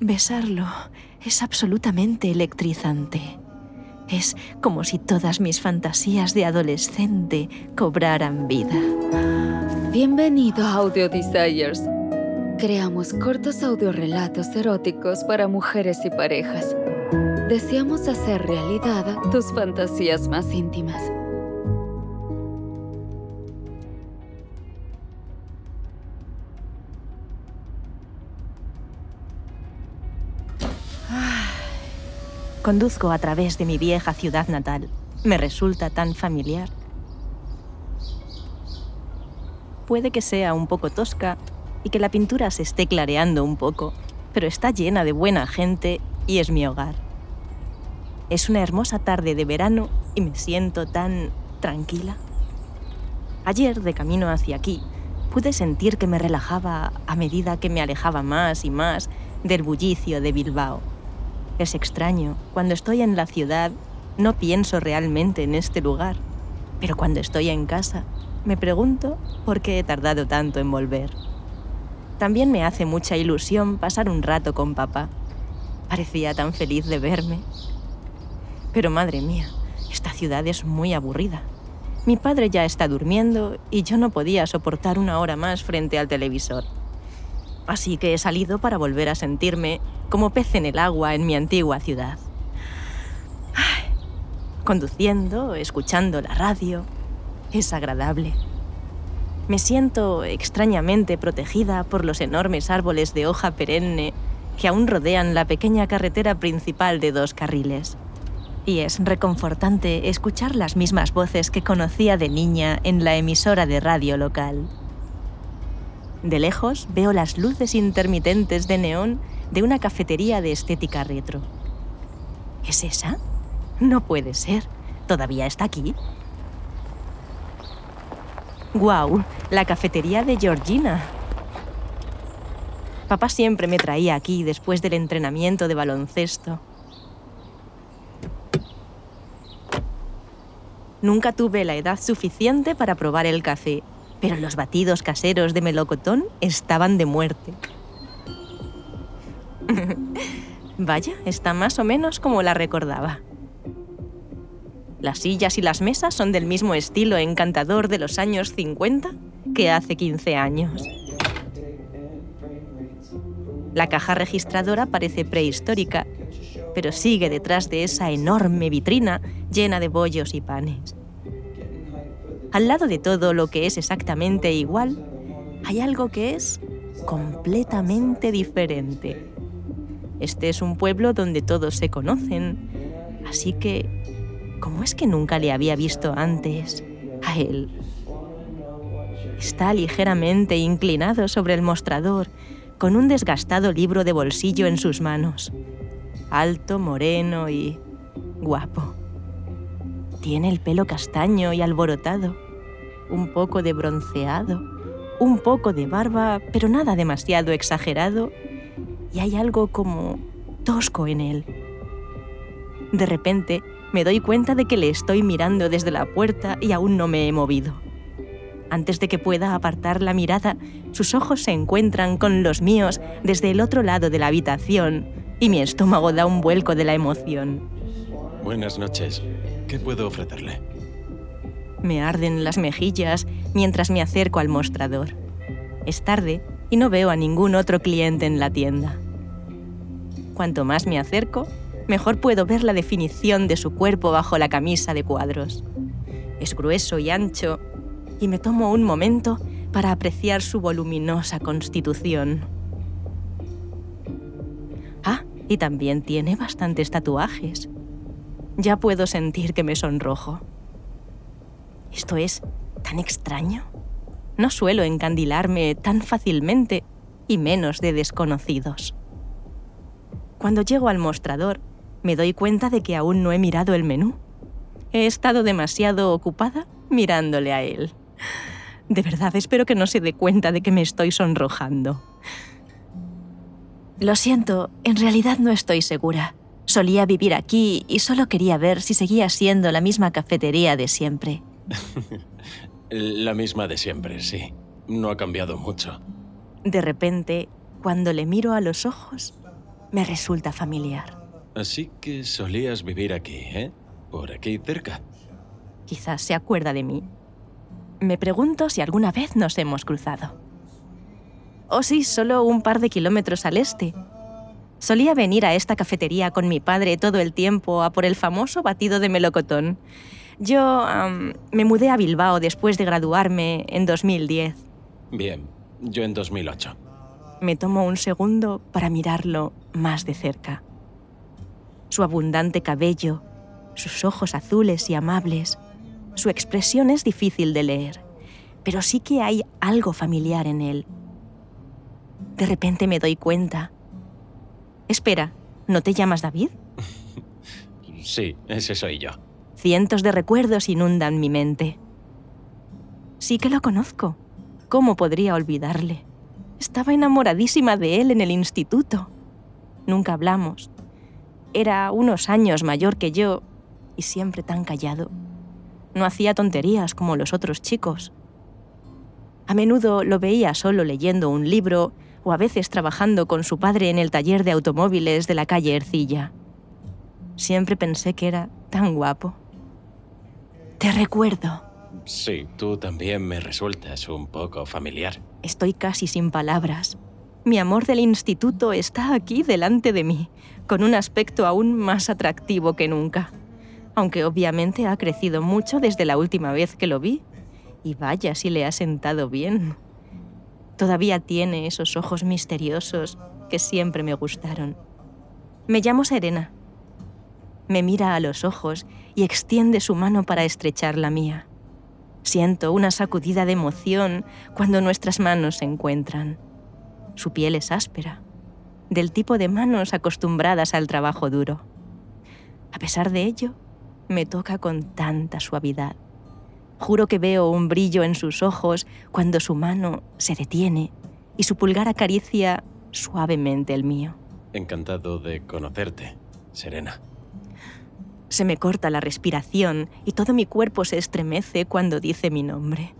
Besarlo es absolutamente electrizante. Es como si todas mis fantasías de adolescente cobraran vida. Bienvenido a Audio Desires. Creamos cortos audiorelatos eróticos para mujeres y parejas. Deseamos hacer realidad tus fantasías más íntimas. Conduzco a través de mi vieja ciudad natal. Me resulta tan familiar. Puede que sea un poco tosca y que la pintura se esté clareando un poco, pero está llena de buena gente y es mi hogar. Es una hermosa tarde de verano y me siento tan tranquila. Ayer, de camino hacia aquí, pude sentir que me relajaba a medida que me alejaba más y más del bullicio de Bilbao. Es extraño, cuando estoy en la ciudad no pienso realmente en este lugar, pero cuando estoy en casa me pregunto por qué he tardado tanto en volver. También me hace mucha ilusión pasar un rato con papá. Parecía tan feliz de verme. Pero madre mía, esta ciudad es muy aburrida. Mi padre ya está durmiendo y yo no podía soportar una hora más frente al televisor. Así que he salido para volver a sentirme como pez en el agua en mi antigua ciudad. conduciendo, escuchando la radio, es agradable. Me siento extrañamente protegida por los enormes árboles de hoja perenne que aún rodean la pequeña carretera principal de dos carriles. Y es reconfortante escuchar las mismas voces que conocía de niña en la emisora de radio local. De lejos veo las luces intermitentes de neón de una cafetería de estética retro. ¿Es esa? No puede ser. ¿Todavía está aquí? ¡Guau! La cafetería de Georgina. Papá siempre me traía aquí después del entrenamiento de baloncesto. Nunca tuve la edad suficiente para probar el café, pero los batidos caseros de melocotón estaban de muerte. Vaya, está más o menos como la recordaba. Las sillas y las mesas son del mismo estilo encantador de los años 50 que hace 15 años. La caja registradora parece prehistórica, pero sigue detrás de esa enorme vitrina llena de bollos y panes. Al lado de todo lo que es exactamente igual, hay algo que es completamente diferente. Este es un pueblo donde todos se conocen, así que, ¿cómo es que nunca le había visto antes a él? Está ligeramente inclinado sobre el mostrador, con un desgastado libro de bolsillo en sus manos. Alto, moreno y guapo. Tiene el pelo castaño y alborotado, un poco de bronceado, un poco de barba, pero nada demasiado exagerado y hay algo como tosco en él. De repente me doy cuenta de que le estoy mirando desde la puerta y aún no me he movido. Antes de que pueda apartar la mirada, sus ojos se encuentran con los míos desde el otro lado de la habitación y mi estómago da un vuelco de la emoción. Buenas noches. ¿Qué puedo ofrecerle? Me arden las mejillas mientras me acerco al mostrador. Es tarde y no veo a ningún otro cliente en la tienda. Cuanto más me acerco, mejor puedo ver la definición de su cuerpo bajo la camisa de cuadros. Es grueso y ancho, y me tomo un momento para apreciar su voluminosa constitución. Ah, y también tiene bastantes tatuajes. Ya puedo sentir que me sonrojo. Esto es tan extraño. No suelo encandilarme tan fácilmente y menos de desconocidos. Cuando llego al mostrador, me doy cuenta de que aún no he mirado el menú. He estado demasiado ocupada mirándole a él. De verdad espero que no se dé cuenta de que me estoy sonrojando. Lo siento, en realidad no estoy segura. Solía vivir aquí y solo quería ver si seguía siendo la misma cafetería de siempre. La misma de siempre, sí. No ha cambiado mucho. De repente, cuando le miro a los ojos, me resulta familiar. Así que solías vivir aquí, ¿eh? Por aquí cerca. Quizás se acuerda de mí. Me pregunto si alguna vez nos hemos cruzado. Oh sí, solo un par de kilómetros al este. Solía venir a esta cafetería con mi padre todo el tiempo a por el famoso batido de melocotón. Yo me mudé a Bilbao después de graduarme en 2010. Bien, yo en 2008. Me tomo un segundo para mirarlo más de cerca. Su abundante cabello, sus ojos azules y amables, su expresión es difícil de leer, pero sí que hay algo familiar en él. De repente me doy cuenta. Espera, ¿no te llamas David? sí, ese soy yo. Cientos de recuerdos inundan mi mente. Sí que lo conozco. ¿Cómo podría olvidarle? Estaba enamoradísima de él en el instituto. Nunca hablamos. Era unos años mayor que yo y siempre tan callado. No hacía tonterías como los otros chicos. A menudo lo veía solo leyendo un libro o a veces trabajando con su padre en el taller de automóviles de la calle Ercilla. Siempre pensé que era tan guapo. Te recuerdo. Sí, tú también me resultas un poco familiar. Estoy casi sin palabras. Mi amor del instituto está aquí delante de mí, con un aspecto aún más atractivo que nunca aunque obviamente ha crecido mucho desde la última vez que lo vi. Y vaya si le ha sentado bien. Todavía tiene esos ojos misteriosos que siempre me gustaron. Me llamo Serena. Me mira a los ojos y extiende su mano para estrechar la mía. Siento una sacudida de emoción cuando nuestras manos se encuentran. Su piel es áspera, del tipo de manos acostumbradas al trabajo duro. A pesar de ello, me toca con tanta suavidad. Juro que veo un brillo en sus ojos cuando su mano se detiene y su pulgar acaricia suavemente el mío. Encantado de conocerte, Serena. Se me corta la respiración y todo mi cuerpo se estremece cuando dice mi nombre.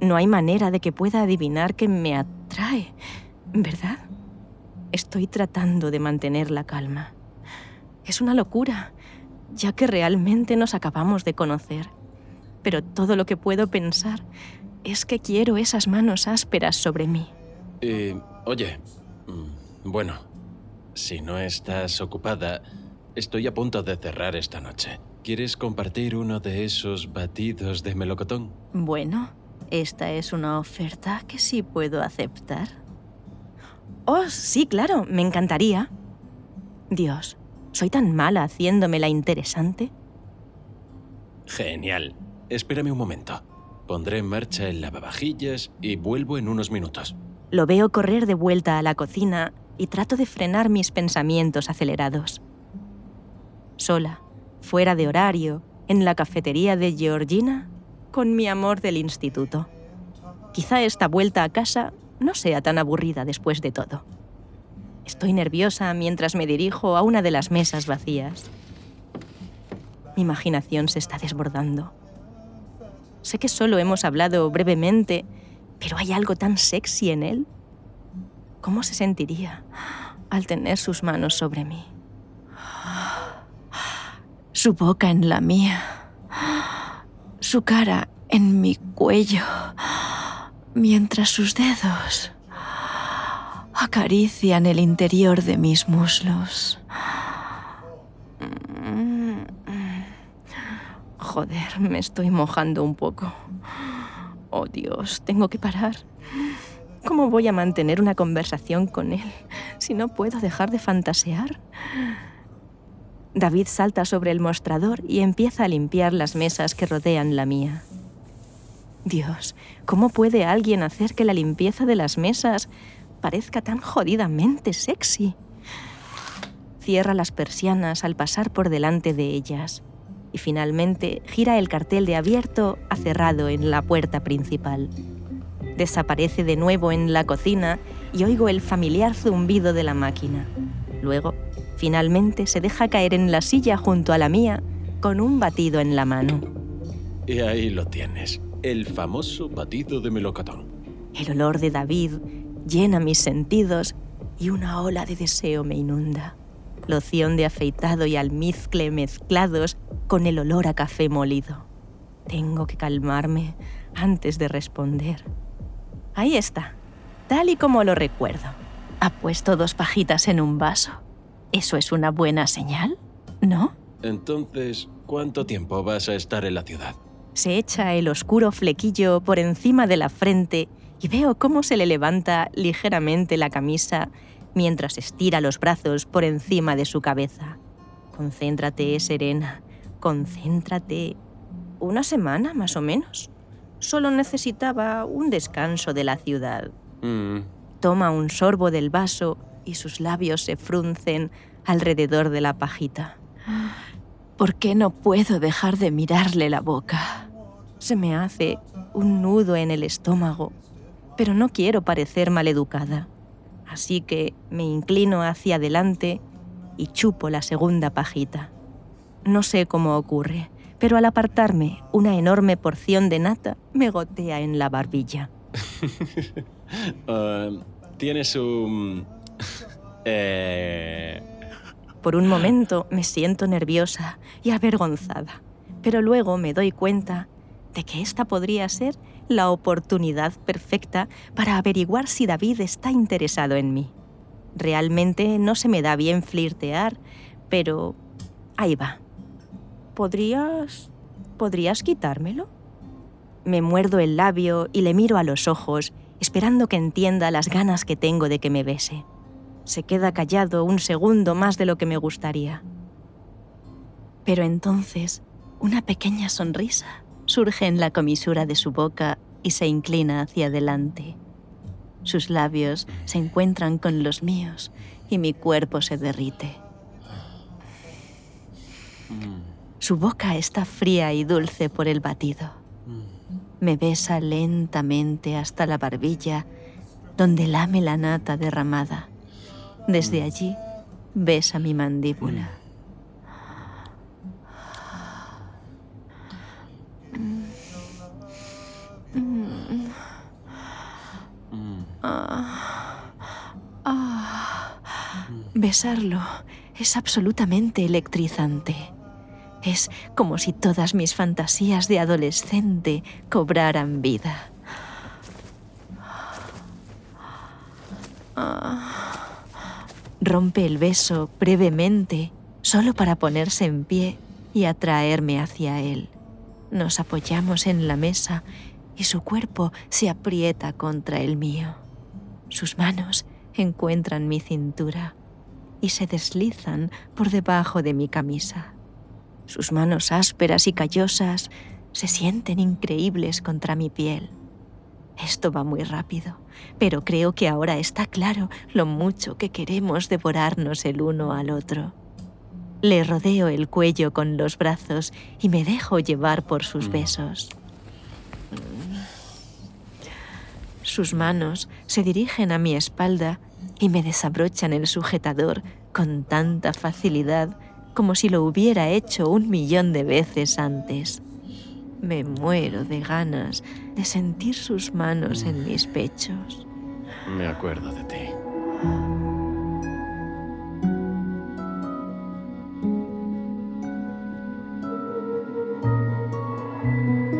No hay manera de que pueda adivinar que me atrae, ¿verdad? Estoy tratando de mantener la calma. Es una locura ya que realmente nos acabamos de conocer. Pero todo lo que puedo pensar es que quiero esas manos ásperas sobre mí. Eh, oye, mm, bueno, si no estás ocupada, estoy a punto de cerrar esta noche. ¿Quieres compartir uno de esos batidos de melocotón? Bueno, esta es una oferta que sí puedo aceptar. Oh, sí, claro, me encantaría. Dios, ¿Soy tan mala haciéndome la interesante? Genial. Espérame un momento. Pondré en marcha el lavavajillas y vuelvo en unos minutos. Lo veo correr de vuelta a la cocina y trato de frenar mis pensamientos acelerados. Sola, fuera de horario, en la cafetería de Georgina, con mi amor del instituto. Quizá esta vuelta a casa no sea tan aburrida después de todo. Estoy nerviosa mientras me dirijo a una de las mesas vacías. Mi imaginación se está desbordando. Sé que solo hemos hablado brevemente, pero hay algo tan sexy en él. ¿Cómo se sentiría al tener sus manos sobre mí? Su boca en la mía. Su cara en mi cuello. Mientras sus dedos acarician el interior de mis muslos. Joder, me estoy mojando un poco. Oh Dios, tengo que parar. ¿Cómo voy a mantener una conversación con él si no puedo dejar de fantasear? David salta sobre el mostrador y empieza a limpiar las mesas que rodean la mía. Dios, ¿cómo puede alguien hacer que la limpieza de las mesas parezca tan jodidamente sexy. Cierra las persianas al pasar por delante de ellas y finalmente gira el cartel de abierto a cerrado en la puerta principal. Desaparece de nuevo en la cocina y oigo el familiar zumbido de la máquina. Luego, finalmente se deja caer en la silla junto a la mía con un batido en la mano. Y ahí lo tienes, el famoso batido de melocotón. El olor de David llena mis sentidos y una ola de deseo me inunda. Loción de afeitado y almizcle mezclados con el olor a café molido. Tengo que calmarme antes de responder. Ahí está, tal y como lo recuerdo. Ha puesto dos pajitas en un vaso. ¿Eso es una buena señal? ¿No? Entonces, ¿cuánto tiempo vas a estar en la ciudad? Se echa el oscuro flequillo por encima de la frente y veo cómo se le levanta ligeramente la camisa mientras estira los brazos por encima de su cabeza. Concéntrate, Serena, concéntrate. Una semana, más o menos. Solo necesitaba un descanso de la ciudad. Mm, Toma un sorbo del vaso y sus labios se fruncen alrededor de la pajita. ¿Por qué no puedo dejar de mirarle la boca? Se me hace un nudo en el estómago, pero no quiero parecer maleducada. Así que me inclino hacia adelante y chupo la segunda pajita. No sé cómo ocurre, pero al apartarme, una enorme porción de nata me gotea en la barbilla. ah, Tienes un... eh, Por un momento me siento nerviosa y avergonzada, pero luego me doy cuenta de que esta podría ser la oportunidad perfecta para averiguar si David está interesado en mí. Realmente no se me da bien flirtear, pero ahí va. ¿Podrías... ¿Podrías quitármelo? Me muerdo el labio y le miro a los ojos, esperando que entienda las ganas que tengo de que me bese. Se queda callado un segundo más de lo que me gustaría. Pero entonces, una pequeña sonrisa surge en la comisura de su boca y se inclina hacia adelante. Sus labios se encuentran con los míos y mi cuerpo se derrite. Su boca está fría y dulce por el batido. Me besa lentamente hasta la barbilla, donde lame la nata derramada. Desde allí besa mi mandíbula. Besarlo es absolutamente electrizante. Es como si todas mis fantasías de adolescente cobraran vida. Rompe el beso brevemente, solo para ponerse en pie y atraerme hacia él. Nos apoyamos en la mesa y su cuerpo se aprieta contra el mío. Sus manos encuentran mi cintura y se deslizan por debajo de mi camisa. Sus manos ásperas y callosas se sienten increíbles contra mi piel. Esto va muy rápido, pero creo que ahora está claro lo mucho que queremos devorarnos el uno al otro. Le rodeo el cuello con los brazos y me dejo llevar por sus besos. Sus manos se dirigen a mi espalda y me desabrochan el sujetador con tanta facilidad como si lo hubiera hecho un millón de veces antes. Me muero de ganas de sentir sus manos en mis pechos. me acuerdo de ti.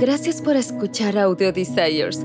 Gracias por escuchar Audio Desires.